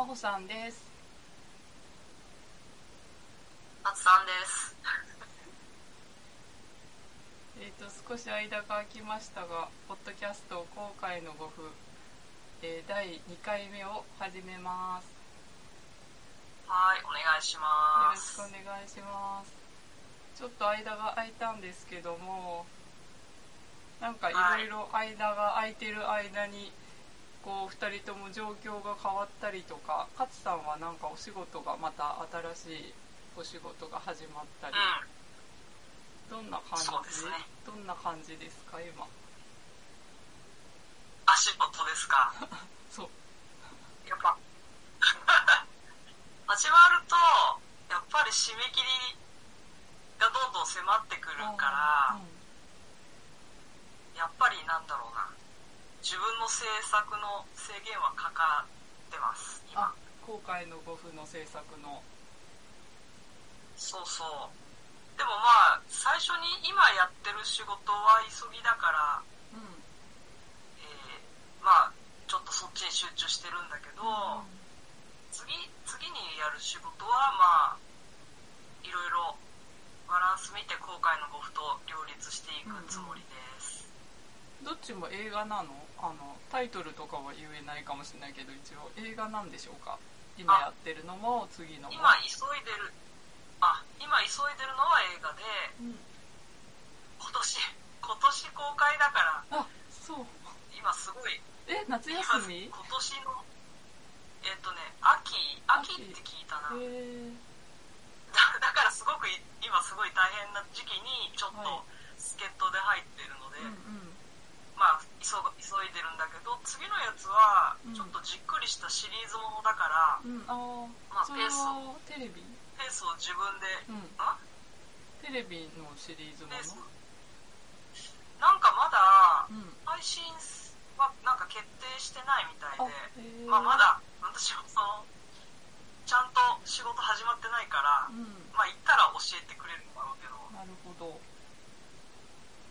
真帆さんです。あつさんです。えっ、と、少し間が空きましたが、ポッドキャスト後悔のご夫、えー第2回目を始めます。はい、お願いしよます。ろしくお願いします。ちょっと間が空いたんですけども、なんかいろいろ間が空いてる間に、こう2人とも状況が変わったりとか、勝さんはなんかお仕事がまた新しいお仕事が始まったり、うん、どんな感じ？ね。どんな感じですか今？足元ですか？そう。やっぱ、始まると、やっぱり締め切りがどんどん迫ってくるから、やっぱりなんだろうな、自分の制作の制限はかかってます、あ今。、後悔の5分の制作の。そうそう。でもまあ、最初に今やってる仕事は急ぎだから、うん。えーまあ、ちょっとそっちに集中してるんだけど、うん次、次にやる仕事は、まあ、いろいろバランス見て後悔のゴフと両立していくつもりです。どっちも映画なの？あのタイトルとかは言えないかもしれないけど一応映画なんでしょうか？今やってるのも次のも今急いでる、あ、今急いでるのは映画で、うん、今年、今年公開だから、あそう。今すごい、え夏今休み？へ今年の、えっ、とね、秋、秋って聞いたな。えだだからすごくい今すごい大変な時期にちょっはい。と助っ人で入ってるので、うんうんまあ急が急いでるんだけど次のやつはうん。ちょっとじっくりしたシリーズものだから、うん。まあペースはテレビ？ペースを自分で、うん。あ？テレビのシリーズもペース。のなんかまだうん。配信はなんか決定してないみたいあで、へえまあまだ私もそのちゃんと仕事始まってないから、うん。まあ行ったら教えてくれるんだろうけど、なるほどう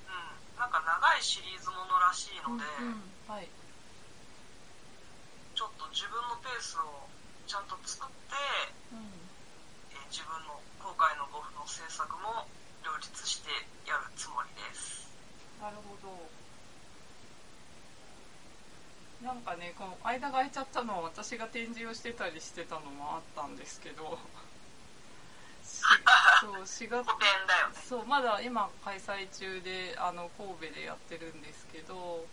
ん、なんか長いシリーズものらしいので、うんうんはいちょっと自分のペースをちゃんと作って、うんえー自分の後悔の5分の制作も両立してやるつもりです。なるほど。なんかね、この間が空いちゃったのは私が展示をしてたりしてたのもあったんですけど、しそう、4月、古典だよね。そう、まだ今開催中で、あの、神戸でやってるんですけど、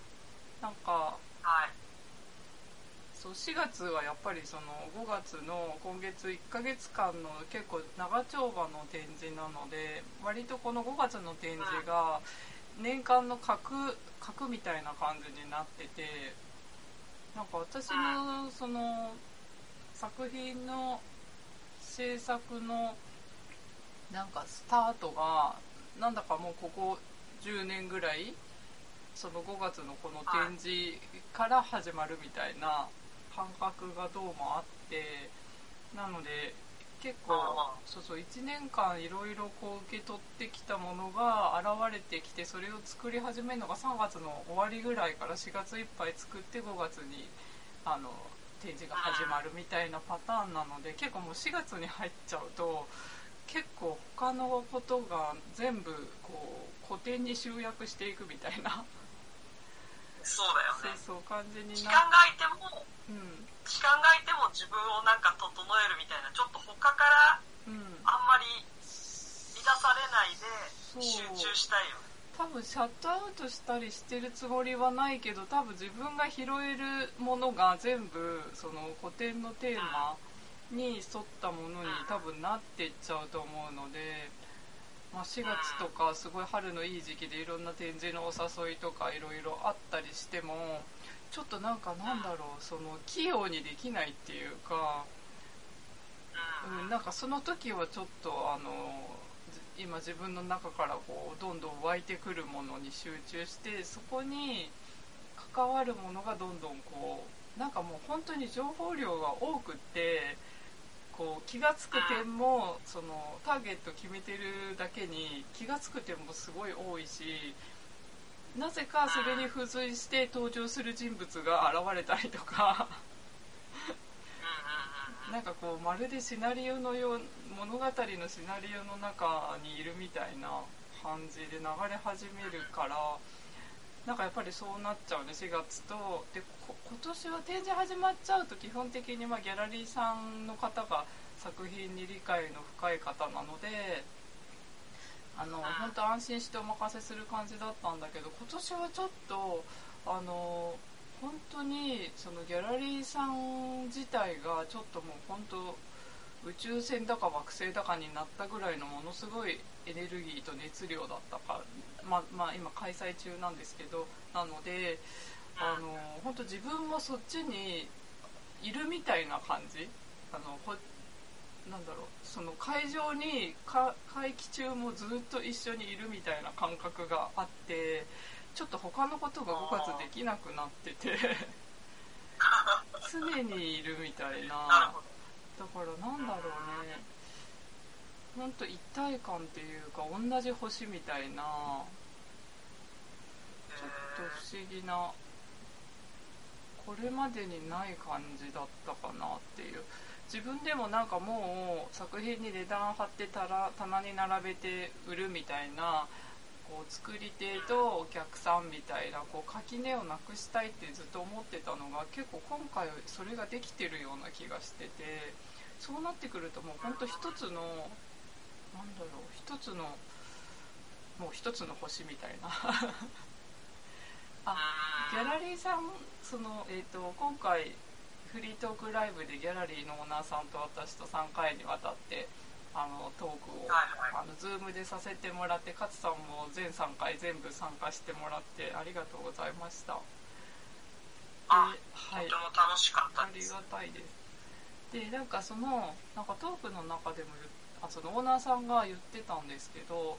なんか、はい。そう4月はやっぱりその5月の今月1ヶ月間の結構長丁場の展示なので割とこの5月の展示が年間の核核みたいな感じになっててなんか私のその作品の制作のなんかスタートがなんだかもうここ10年ぐらいその5月のこの展示から始まるみたいな感覚がどうもあってなので結構あそうそう1年間いろいろこう受け取ってきたものが現れてきてそれを作り始めるのが3月の終わりぐらいから4月いっぱい作って5月にあの展示が始まるみたいなパターンなので結構もう4月に入っちゃうと結構他のことが全部こう個展に集約していくみたいな。そうだよそうね。そう感じに時な間が空いても、うん。時間が空いても自分をなんか整えるみたいな、ちょっと他からうん。あんまり乱されないで集中したいよね。多分シャットアウトしたりしてるつもりはないけど多分自分が拾えるものが全部その個展のテーマに沿ったものに多分なっていっちゃうと思うので、まあ、4月とかすごい春のいい時期でいろんな展示のお誘いとかいろいろあったりしてもちょっとなんかなんだろうその器用にできないっていうか。うん。うん、なんかその時はちょっとあのじ今自分の中からこうどんどん湧いてくるものに集中してそこに関わるものがどんどんこうなんかもう本当に情報量が多くってこう気が付く点もそのターゲット決めてるだけに気が付く点もすごい多いしなぜかそれに付随して登場する人物が現れたりとかなんかこうまるでシナリオのよう物語のシナリオの中にいるみたいな感じで流れ始めるからなんかやっぱりそうなっちゃうね4月と。で今年は展示始まっちゃうと基本的にまギャラリーさんの方が作品に理解の深い方なのであの本当安心してお任せする感じだったんだけど今年はちょっとあの本当にそのギャラリーさん自体がちょっともう本当宇宙船だか惑星だかになったぐらいのものすごいエネルギーと熱量だったか、ままあ、今開催中なんですけどなのであの本当自分もそっちにいるみたいな感じ。あのこなんだろうその会場に会期中もずっと一緒にいるみたいな感覚があってちょっと他のことが5月できなくなってて 常にいるみたいなだからなんだろうね。ほんと一体感っていうか同じ星みたいなちょっと不思議なこれまでにない感じだったかなっていう。自分でもなんかもう作品に値段貼ってたら棚に並べて売るみたいなこう作り手とお客さんみたいなこう垣根をなくしたいってずっと思ってたのが結構今回それができてるような気がしててそうなってくるともうほんと一つのなんだろう一つのもう一つの星みたいな。あギャラリーさんその、えーと、今回フリートークライブでギャラリーのオーナーさんと私と3回にわたってあのトークを、あの Zoom でさせてもらって勝さんも全3回全部参加してもらってありがとうございました。あ、はい、とても楽しかったです。ありがたいです。でなんかそのなんかトークの中でもあそのオーナーさんが言ってたんですけど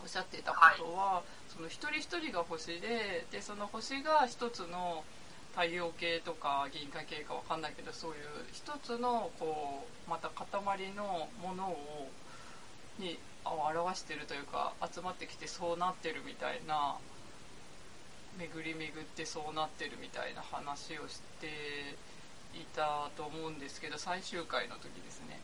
おっしゃってたことは、はい、その一人一人が星ででその星が一つの太陽系とか銀河系かわかんないけどそういう一つのこうまた塊のものをに表してるというか集まってきてそうなってるみたいな巡り巡ってそうなってるみたいな話をしていたと思うんですけど最終回の時ですね。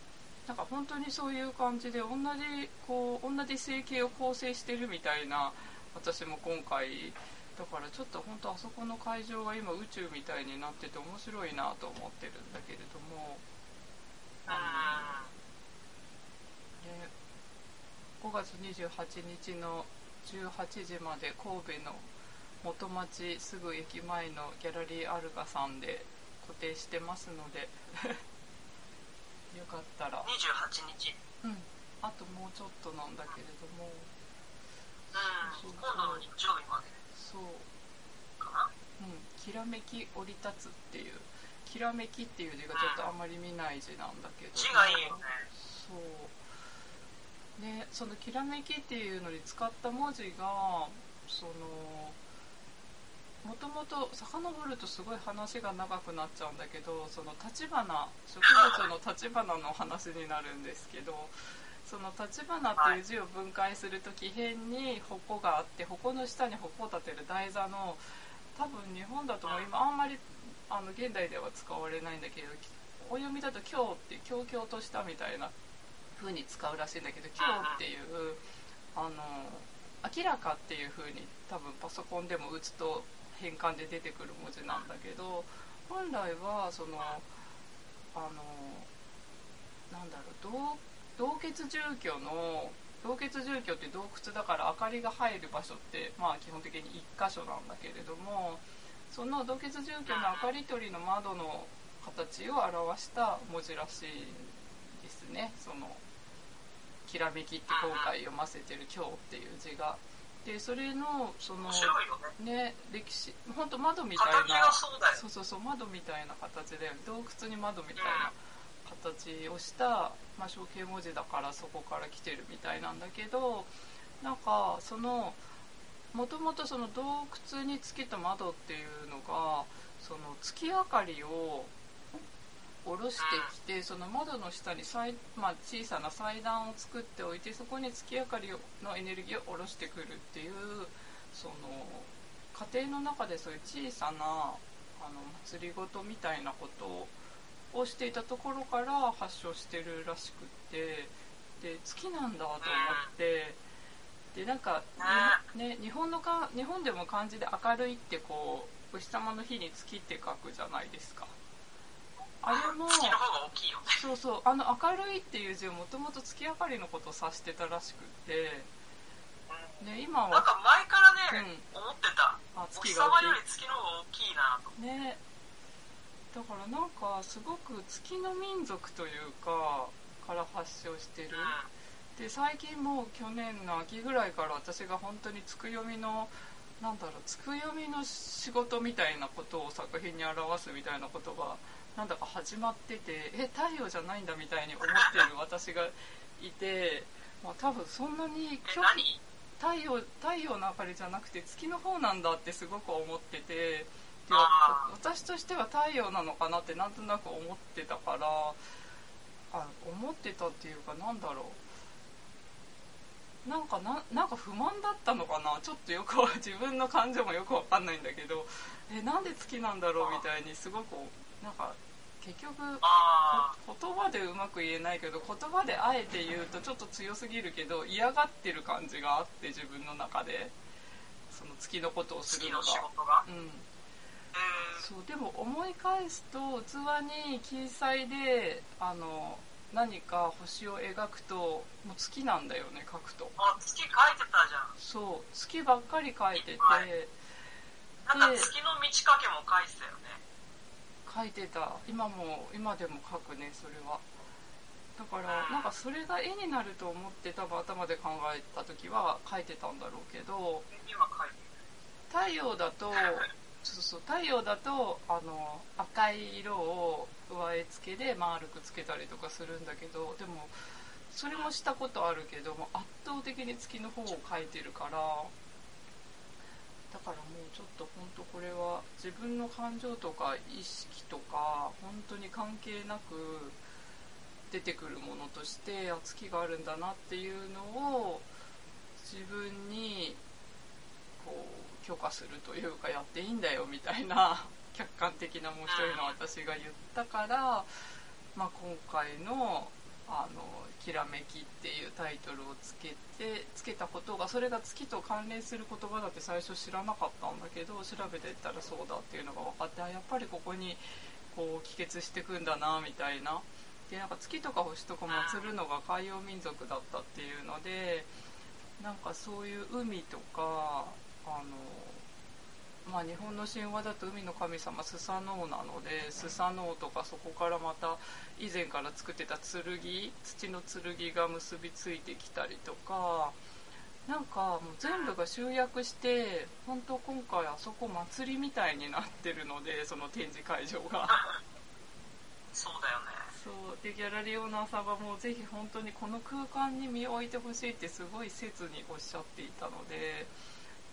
なんか本当にそういう感じで同じこう同じ整形を構成してるみたいな私も今回だからちょっと本当あそこの会場が今宇宙みたいになってて面白いなと思ってるんだけれども。あの、ね、5月28日の18時まで神戸の元町すぐ駅前のギャラリーアルガさんで固定してますので。よかったら。28日。うん。あともうちょっとなんだけれども。うん。今度の日曜日までそう。うん。きらめき降り立つっていう。きらめきっていう字がちょっとあんまり見ない字なんだけど、字がいいよね。そう。ねそのきらめきっていうのに使った文字がそのもともと遡るとすごい話が長くなっちゃうんだけどその立花植物の立花の話になるんですけどその立花っていう字を分解すると木片に矛があって矛の下に矛を立てる台座の多分日本だとも今あんまりあの現代では使われないんだけどお読みだと「今日」って「強々とした」みたいな風に使うらし いんだけど「今日」ってい。うあの明らかっていう風に多分パソコンでも打つと変換で出てくる文字なんだけど本来はそのあのなんだろう洞穴住居の洞穴住居って洞窟だから明かりが入る場所ってまあ基本的に1箇所なんだけれどもその洞穴住居の明かり取りの窓の形を表した文字らしいですね。その「きらめき」って今回読ませてる「今日」っていう字が。でそれのそのね。歴史本当窓みたいなそうそうそう窓みたいな形で洞窟に窓みたいな形をした、まあ、象形文字だからそこから来てるみたいなんだけどなんかそのもともとその洞窟に月と窓っていうのがその月明かりを下ろしてきてその窓の下にまあ、小さな祭壇を作っておいてそこに月明かりのエネルギーを下ろしてくるっていうその家庭の中でそういう小さなあの祭りごとみたいなことをしていたところから発症してるらしくってで月なんだと思ってでなんか、ね、日本のか日本でも漢字で明るいってこうお日様の日に月って書くじゃないですか。あれもそうそうあの明るいっていう字をもともと月明かりのことを指してたらしくって、ね、今はなんか前からね、思ってた。あお日月が大きい。様より月の方が大きいなと。ねだからなんかすごく月の民族というかから発症してる。うん。で最近もう去年の秋ぐらいから私が本当につく読みのなんだろうつく読みの仕事みたいなことを作品に表すみたいなことがなんだか始まっててえ太陽じゃないんだみたいに思ってる私がいて、まあ、多分そんなに太陽太陽の明かりじゃなくて月の方なんだってすごく思ってて私としては太陽なのかなってなんとなく思ってたからあ思ってたっていうかなんだろう。なんかななんか不満だったのかな？ちょっとよくわ 自分の感情もよくわかんないんだけど。えなんで月なんだろう？みたいにすごくなんか結局言葉でうまく言えないけど言葉であえて言うとちょっと強すぎるけど嫌がってる感じがあって自分の中で。その月のことをあするのが。うん。えそうでも思い返すと器に記載であの何か星を描くともう月なんだよね描くと。ー、あ月書いてたじゃん。そう月ばっかり描いてて。はい。なんか月の満ち欠けも書いてたよね。描いてた。今も今でも描くねそれは。だからなんかそれが絵になると思って多分頭で考えた時は描いてたんだろうけど今書いて太陽だとそう太陽だとあの赤い色を上絵付けで丸くつけたりとかするんだけどでもそれもしたことあるけども圧倒的に月の方を描いてるからだからもうちょっと本当これは自分の感情とか意識とか本当に関係なく出てくるものとしてあ月があるんだなっていうのを自分にこう許可するというかやっていいんだよみたいな 客観的なもう一人の私が言ったから、まあ、今回のあの「きらめき」っていうタイトルをつけてつけたことがそれが月と関連する言葉だって最初知らなかったんだけど調べてったらそうだっていうのが分かってあやっぱりここにこう帰結してくんだなみたいな。でなんか月とか星とか祀るのが海洋民族だったっていうのでなんかそういう海とかあのまあ日本の神話だと海の神様スサノオなのでスサノオとかそこからまた以前から作ってた剣土の剣が結びついてきたりとかなんかもう全部が集約して本当今回あそこ祭りみたいになってるのでその展示会場が。そうだよねそうでギャラリーオーナーさんがもうぜひ本当にこの空間に身を置いてほしいってすごい切におっしゃっていたので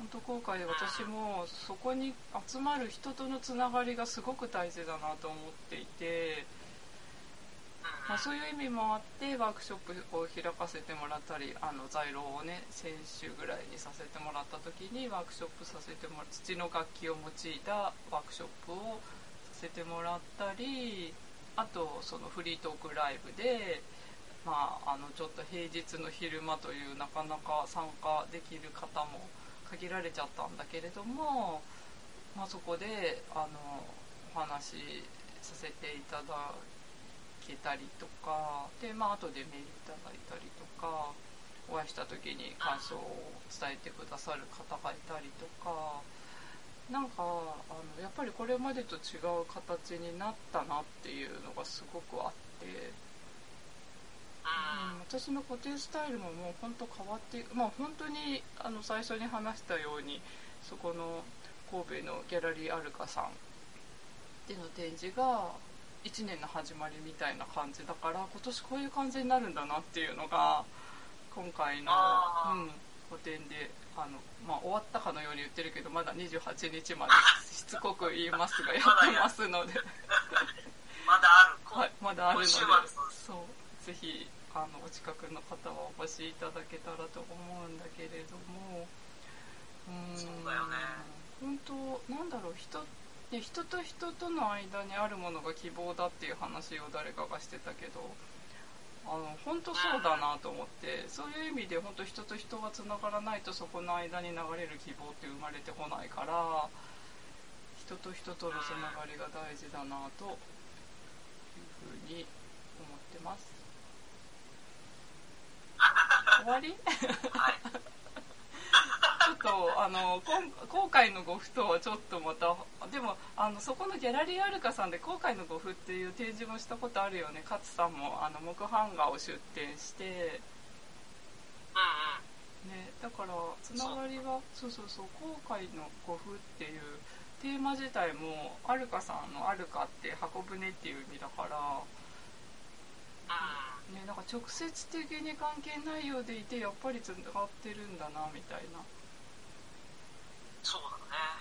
本当今回私もそこに集まる人とのつながりがすごく大事だなと思っていて、まあ、そういう意味もあってワークショップを開かせてもらったりあの在廊をね先週ぐらいにさせてもらった時にワークショップさせてもら土の楽器を用いたワークショップをさせてもらったりあとそのフリートークライブで、まあ、あのちょっと平日の昼間というなかなか参加できる方も限られちゃったんだけれども、まあ、そこであのお話しさせていただけたりとかで、まあ後でメールいただいたりとかお会いした時に感想を伝えてくださる方がいたりとか。なんかあのやっぱりこれまでと違う形になったなっていうのがすごくあって、私の固定スタイルももう本当変わってまあ本当にあの最初に話したようにそこの神戸のギャラリーアルカさん。での展示が1年の始まりみたいな感じだから今年こういう感じになるんだなっていうのが今回の、うん、個展であの、まあ、終わったかのように言ってるけどまだ28日までしつこく言いますがやってますので。まだある。はい、まだあるので。そう。ぜひあのお近くの方はお越しいただけたらと思うんだけれども。うーん。そうだよね。本当なんだろう人で人と人との間にあるものが希望だっていう話を誰かがしてたけどあの本当そうだなと思ってそういう意味で本当人と人がつながらないとそこの間に流れる希望って生まれてこないから人と人とのつながりが大事だなというふうに思ってます終わり？はい。ちょっとあの今後悔の呉服とはちょっとまたでもあのそこのギャラリーアルカさんで後悔の呉服っていう展示もしたことあるよね勝さんもあの木版画を出展して、うんうん。ね、だからつながりはそうそうそう後悔の呉服っていうテーマ自体もアルカさんの「アルカ」って箱舟っていう意味だから、うん。ね、なんか直接的に関係ないようでいてやっぱりつながってるんだなみたいな。そうだね